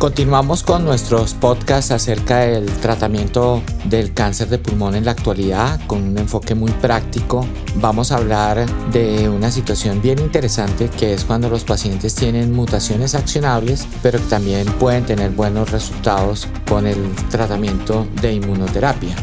Continuamos con nuestros podcasts acerca del tratamiento del cáncer de pulmón en la actualidad con un enfoque muy práctico. Vamos a hablar de una situación bien interesante que es cuando los pacientes tienen mutaciones accionables pero también pueden tener buenos resultados con el tratamiento de inmunoterapia.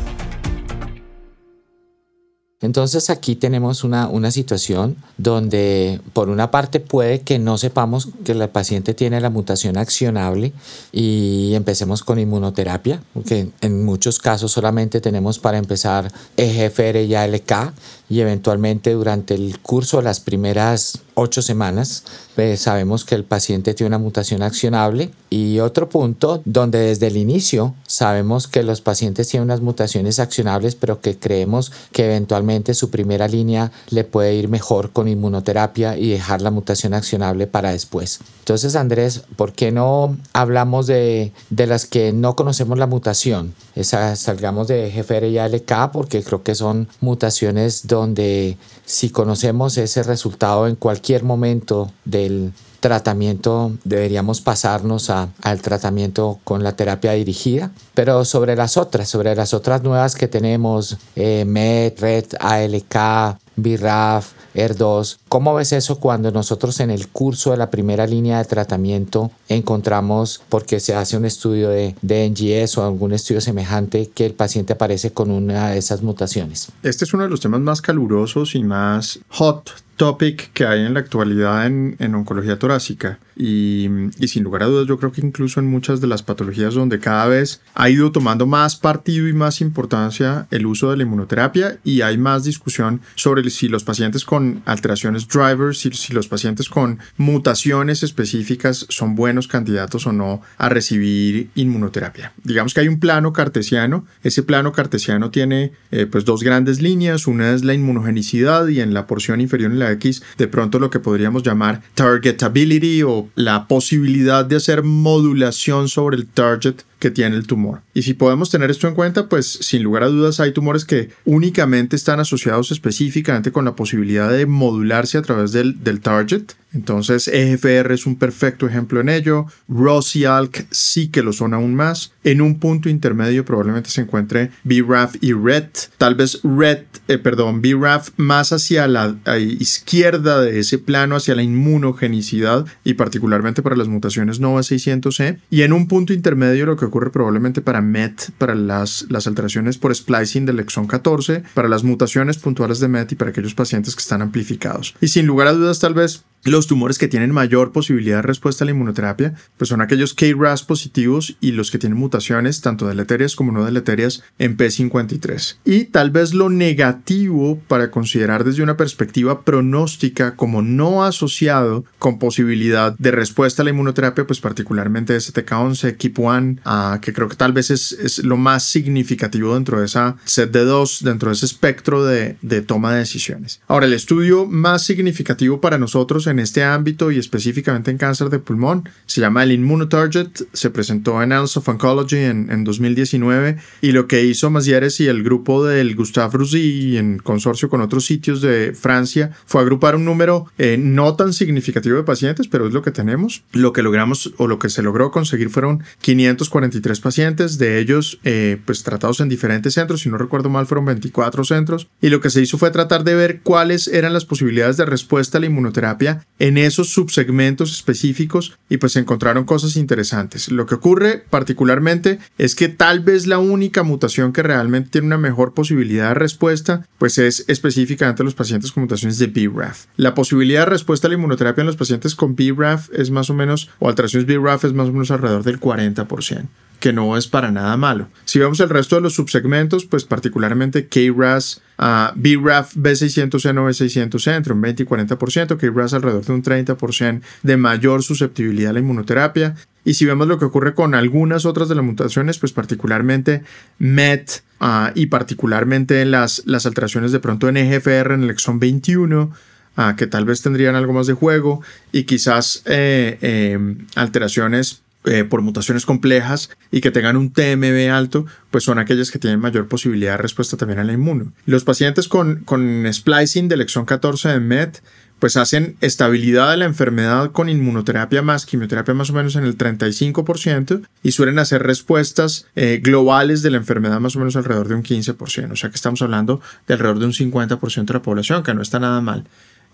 Entonces aquí tenemos una, una, situación donde por una parte puede que no sepamos que el paciente tiene la mutación accionable y empecemos con inmunoterapia, porque en muchos casos solamente tenemos para empezar EGFR y ALK y eventualmente durante el curso, las primeras ocho semanas, pues sabemos que el paciente tiene una mutación accionable. Y otro punto donde desde el inicio sabemos que los pacientes tienen unas mutaciones accionables, pero que creemos que eventualmente su primera línea le puede ir mejor con inmunoterapia y dejar la mutación accionable para después. Entonces, Andrés, ¿por qué no hablamos de, de las que no conocemos la mutación? Esa, salgamos de GFR y ALK porque creo que son mutaciones donde si conocemos ese resultado en cualquier momento del tratamiento deberíamos pasarnos a, al tratamiento con la terapia dirigida pero sobre las otras sobre las otras nuevas que tenemos eh, MET, RED, ALK BRAF, ER2. ¿Cómo ves eso cuando nosotros en el curso de la primera línea de tratamiento encontramos, porque se hace un estudio de, de NGS o algún estudio semejante, que el paciente aparece con una de esas mutaciones? Este es uno de los temas más calurosos y más hot topic que hay en la actualidad en, en oncología torácica. Y, y, sin lugar a dudas yo creo que incluso en muchas de las patologías donde cada vez ha ido tomando más partido y más importancia el uso de la inmunoterapia y hay más discusión sobre si los pacientes con alteraciones drivers, si, los pacientes con mutaciones específicas son buenos candidatos o no a recibir inmunoterapia. Digamos que hay un plano cartesiano, ese plano cartesiano tiene eh, pues dos grandes líneas, una es la inmunogenicidad y en la porción inferior en la X de pronto lo que podríamos llamar targetability o la posibilidad de hacer modulación sobre el target que tiene el tumor. Y si podemos tener esto en cuenta, pues sin lugar a dudas hay tumores que únicamente están asociados específicamente con la posibilidad de modularse a través del, del target. Entonces EGFR es un perfecto ejemplo en ello. ROS y sí que lo son aún más. En un punto intermedio probablemente se encuentre BRAF y RET. Tal vez RET, eh, perdón, BRAF más hacia la izquierda de ese plano, hacia la inmunogenicidad y particularmente para las mutaciones NOVA 600E. Y en un punto intermedio lo que ocurre probablemente para MET, para las, las alteraciones por splicing del exón 14, para las mutaciones puntuales de MET y para aquellos pacientes que están amplificados. Y sin lugar a dudas, tal vez los tumores que tienen mayor posibilidad de respuesta a la inmunoterapia, pues son aquellos KRAS positivos y los que tienen mutaciones tanto deleterias como no deleterias en P53. Y tal vez lo negativo para considerar desde una perspectiva pronóstica como no asociado con posibilidad de respuesta a la inmunoterapia, pues particularmente STK11, KEAP1, uh, que creo que tal vez es, es, lo más significativo dentro de esa set de dos, dentro de ese espectro de, de toma de decisiones. Ahora, el estudio más significativo para nosotros en este ámbito y específicamente en cáncer de pulmón. Se llama el Immunotarget, se presentó en Annals of Oncology en, en 2019 y lo que hizo Mazieres y el grupo del Gustave Roussy en consorcio con otros sitios de Francia fue agrupar un número eh, no tan significativo de pacientes, pero es lo que tenemos. Lo que logramos o lo que se logró conseguir fueron 543 pacientes, de ellos eh, pues tratados en diferentes centros, si no recuerdo mal fueron 24 centros, y lo que se hizo fue tratar de ver cuáles eran las posibilidades de respuesta a la inmunoterapia en esos subsegmentos específicos y pues encontraron cosas interesantes. Lo que ocurre particularmente es que tal vez la única mutación que realmente tiene una mejor posibilidad de respuesta pues es específicamente los pacientes con mutaciones de BRAF. La posibilidad de respuesta a la inmunoterapia en los pacientes con BRAF es más o menos, o alteraciones BRAF es más o menos alrededor del 40% que no es para nada malo. Si vemos el resto de los subsegmentos, pues particularmente KRAS, uh, BRAF, B600N o B600C entre un 20 y 40%, KRAS alrededor de un 30% de mayor susceptibilidad a la inmunoterapia. Y si vemos lo que ocurre con algunas otras de las mutaciones, pues particularmente MET uh, y particularmente las, las alteraciones de pronto en EGFR en el exón 21, uh, que tal vez tendrían algo más de juego, y quizás eh, eh, alteraciones eh, por mutaciones complejas y que tengan un TMB alto, pues son aquellas que tienen mayor posibilidad de respuesta también a la inmuno. Los pacientes con, con splicing del exón 14 de MET, pues hacen estabilidad de la enfermedad con inmunoterapia más quimioterapia más o menos en el 35% y suelen hacer respuestas eh, globales de la enfermedad más o menos alrededor de un 15%. O sea que estamos hablando de alrededor de un 50% de la población, que no está nada mal.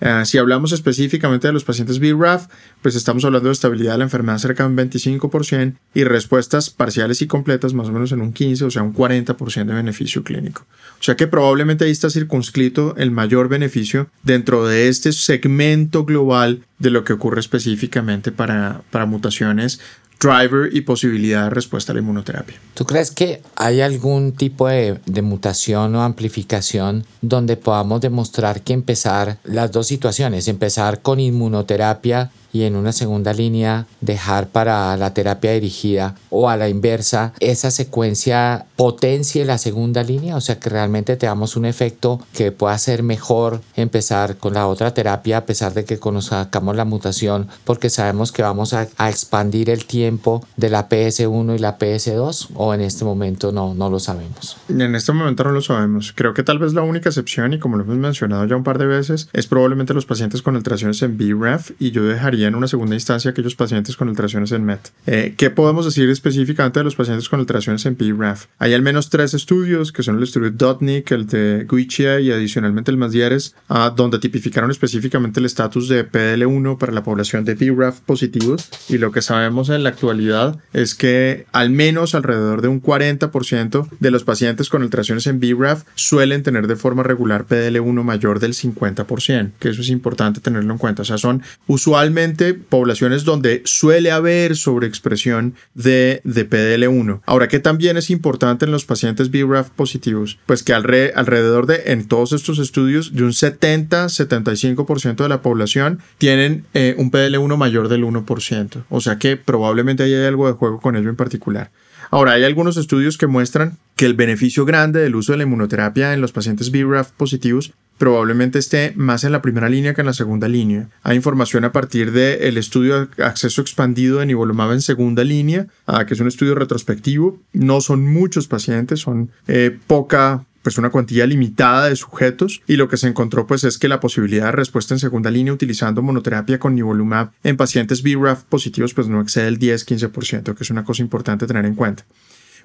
Eh, si hablamos específicamente de los pacientes BRAF, pues estamos hablando de estabilidad de la enfermedad cerca de un 25% y respuestas parciales y completas más o menos en un 15, o sea, un 40% de beneficio clínico. O sea que probablemente ahí está circunscrito el mayor beneficio dentro de este segmento global de lo que ocurre específicamente para, para mutaciones driver y posibilidad de respuesta a la inmunoterapia. ¿Tú crees que hay algún tipo de, de, mutación o amplificación donde podamos demostrar que empezar las dos situaciones, empezar con inmunoterapia y en una segunda línea dejar para la terapia dirigida o a la inversa esa secuencia potencie la segunda línea, o sea que realmente tengamos un efecto que pueda ser mejor empezar con la otra terapia a pesar de que conozcamos la mutación porque sabemos que vamos a, a expandir el tiempo de la PS1 y la PS2 o en este momento no, no lo sabemos. En este momento no lo sabemos. Creo que tal vez la única excepción y como lo hemos mencionado ya un par de veces es probablemente los pacientes con alteraciones en BRAF y yo dejaría en una segunda instancia aquellos pacientes con alteraciones en MET. Eh, ¿Qué podemos decir específicamente de los pacientes con alteraciones en BRAF? Hay al menos tres estudios, que son el estudio Dotnik, el de Guichia y adicionalmente el Masdieres, uh, donde tipificaron específicamente el estatus de PDL1 para la población de BRAF positivos. Y lo que sabemos en la actualidad es que al menos alrededor de un 40% de los pacientes con alteraciones en BRAF suelen tener de forma regular PDL1 mayor del 50%, que eso es importante tenerlo en cuenta. O sea, son usualmente poblaciones donde suele haber sobreexpresión de, de PDL1. Ahora, ¿qué también es importante en los pacientes BRAF positivos? Pues que alrededor de, en todos estos estudios, de un 70-75% de la población tienen eh, un PDL1 mayor del 1%. O sea que probablemente hay algo de juego con ello en particular. Ahora, hay algunos estudios que muestran que el beneficio grande del uso de la inmunoterapia en los pacientes BRAF positivos probablemente esté más en la primera línea que en la segunda línea. Hay información a partir del estudio de acceso expandido de nivolumab en segunda línea, ah, que es un estudio retrospectivo. No son muchos pacientes, son eh, poca pues una cuantía limitada de sujetos y lo que se encontró pues es que la posibilidad de respuesta en segunda línea utilizando monoterapia con nivolumab en pacientes BRAF positivos pues no excede el 10-15%, que es una cosa importante tener en cuenta.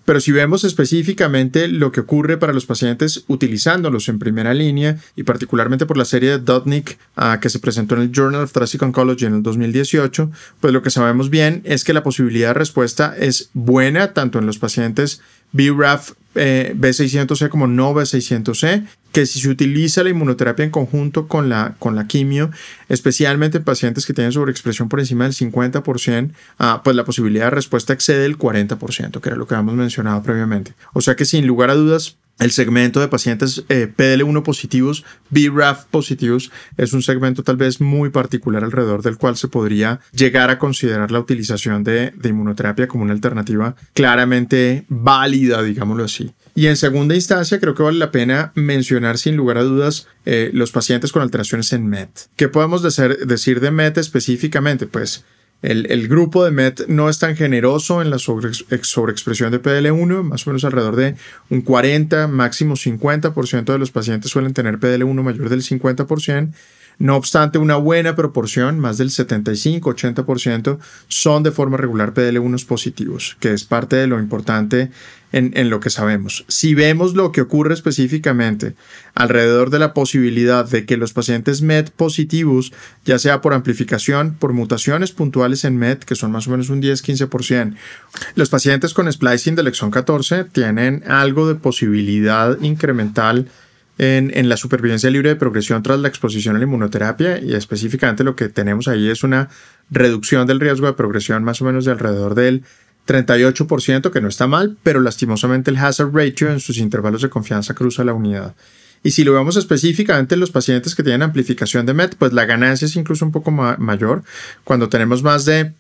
Pero si vemos específicamente lo que ocurre para los pacientes utilizándolos en primera línea y particularmente por la serie de Dotnik uh, que se presentó en el Journal of Thoracic Oncology en el 2018, pues lo que sabemos bien es que la posibilidad de respuesta es buena tanto en los pacientes BRAF eh, B600C como no B600C, que si se utiliza la inmunoterapia en conjunto con la, con la quimio, especialmente en pacientes que tienen sobreexpresión por encima del 50%, ah, pues la posibilidad de respuesta excede el 40%, que era lo que habíamos mencionado previamente. O sea que sin lugar a dudas, el segmento de pacientes eh, PDL1 positivos, BRAF positivos, es un segmento tal vez muy particular alrededor del cual se podría llegar a considerar la utilización de, de inmunoterapia como una alternativa claramente válida, digámoslo así. Y en segunda instancia, creo que vale la pena mencionar sin lugar a dudas eh, los pacientes con alteraciones en MET. ¿Qué podemos decir de MET específicamente? Pues el, grupo de MET no es tan generoso en la sobreexpresión de PDL1, más o menos alrededor de un 40, máximo 50% de los pacientes suelen tener PDL1 mayor del 50%. No obstante, una buena proporción, más del 75-80%, son de forma regular PDL1 positivos, que es parte de lo importante en, lo que sabemos. Si vemos lo que ocurre específicamente alrededor de la posibilidad de que los pacientes MET positivos, ya sea por amplificación, por mutaciones puntuales en MET, que son más o menos un 10-15%, los pacientes con splicing del exón 14 tienen algo de posibilidad incremental en, la supervivencia libre de progresión tras la exposición a la inmunoterapia y específicamente lo que tenemos ahí es una reducción del riesgo de progresión más o menos de alrededor del 38%, que no está mal, pero lastimosamente el hazard ratio en sus intervalos de confianza cruza la unidad. Y si lo vemos específicamente en los pacientes que tienen amplificación de MET, pues la ganancia es incluso un poco mayor. Cuando tenemos más de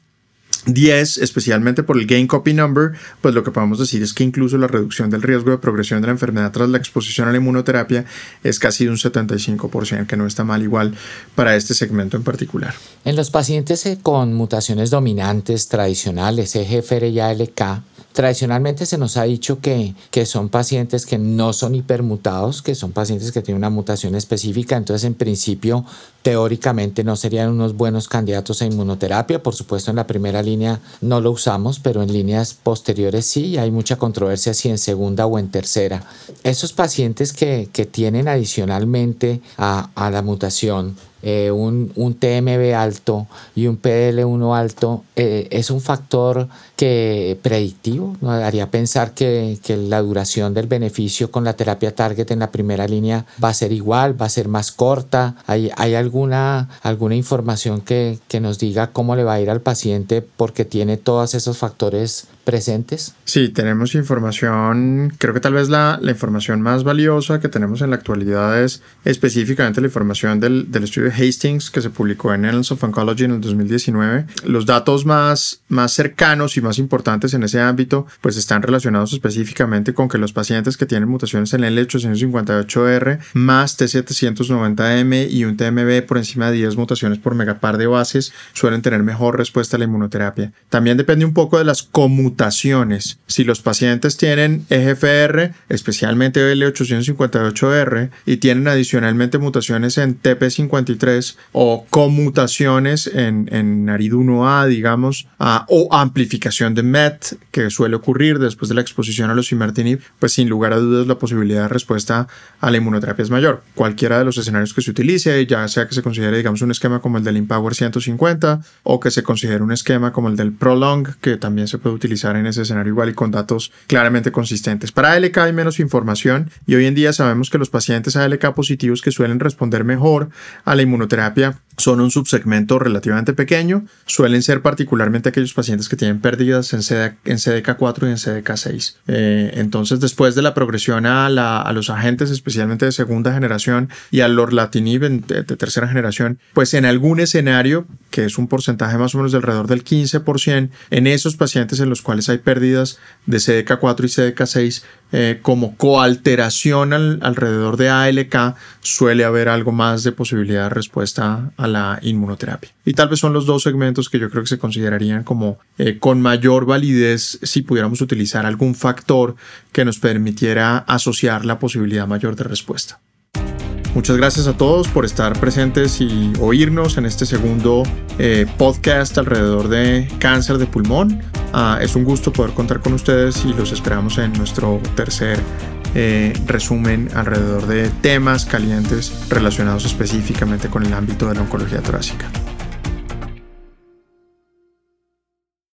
10, especialmente por el gain copy number, pues lo que podemos decir es que incluso la reducción del riesgo de progresión de la enfermedad tras la exposición a la inmunoterapia es casi un 75%, que no está mal igual para este segmento en particular. En los pacientes eh, con mutaciones dominantes tradicionales, EGFR y ALK, Tradicionalmente se nos ha dicho que, que son pacientes que no son hipermutados, que son pacientes que tienen una mutación específica, entonces en principio teóricamente no serían unos buenos candidatos a inmunoterapia. Por supuesto en la primera línea no lo usamos, pero en líneas posteriores sí, hay mucha controversia si en segunda o en tercera. Esos pacientes que, que tienen adicionalmente a, a la mutación eh, un, un, TMB alto y un PDL1 alto eh, es un factor que predictivo, ¿no? haría pensar que, que, la duración del beneficio con la terapia target en la primera línea va a ser igual, va a ser más corta. ¿Hay, hay alguna, alguna información que, que nos diga cómo le va a ir al paciente porque tiene todos esos factores presentes? Sí, tenemos información, creo que tal vez la, la, información más valiosa que tenemos en la actualidad es específicamente la información del, del, estudio de Hastings que se publicó en Annals of Oncology en el 2019. Los datos más, más cercanos y más importantes en ese ámbito pues están relacionados específicamente con que los pacientes que tienen mutaciones en el L858R más T790M y un TMB por encima de 10 mutaciones por megapar de bases suelen tener mejor respuesta a la inmunoterapia. También depende un poco de las conmutaciones mutaciones. Si los pacientes tienen EGFR, especialmente L858R, y tienen adicionalmente mutaciones en TP53 o conmutaciones en, en NARID1A, digamos, o amplificación de MET, que suele ocurrir después de la exposición a los imertinib, pues sin lugar a dudas la posibilidad de respuesta a la inmunoterapia es mayor. Cualquiera de los escenarios que se utilice, ya sea que se considere, digamos, un esquema como el del Empower 150 o que se considere un esquema como el del Prolong, que también se puede utilizar en ese escenario igual y con datos claramente consistentes. Para ALK hay menos información y hoy en día sabemos que los pacientes ALK positivos que suelen responder mejor a la inmunoterapia son un subsegmento relativamente pequeño, suelen ser particularmente aquellos pacientes que tienen pérdidas en, en CDK4 y en CDK6. Eh, entonces, después de la progresión a, la, a, los agentes, especialmente de segunda generación, y al lorlatinib de, de, tercera generación, pues en algún escenario, que es un porcentaje más o menos de alrededor del 15%, en esos pacientes en los cuales hay pérdidas de CDK4 y CDK6, eh, como coalteración al, alrededor de ALK, suele haber algo más de posibilidad de respuesta a la inmunoterapia. Y tal vez son los dos segmentos que yo creo que se considerarían como eh, con mayor validez si pudiéramos utilizar algún factor que nos permitiera asociar la posibilidad mayor de respuesta. Muchas gracias a todos por estar presentes y oírnos en este segundo eh, podcast alrededor de cáncer de pulmón. Uh, es un gusto poder contar con ustedes y los esperamos en nuestro tercer eh, resumen alrededor de temas calientes relacionados específicamente con el ámbito de la oncología torácica.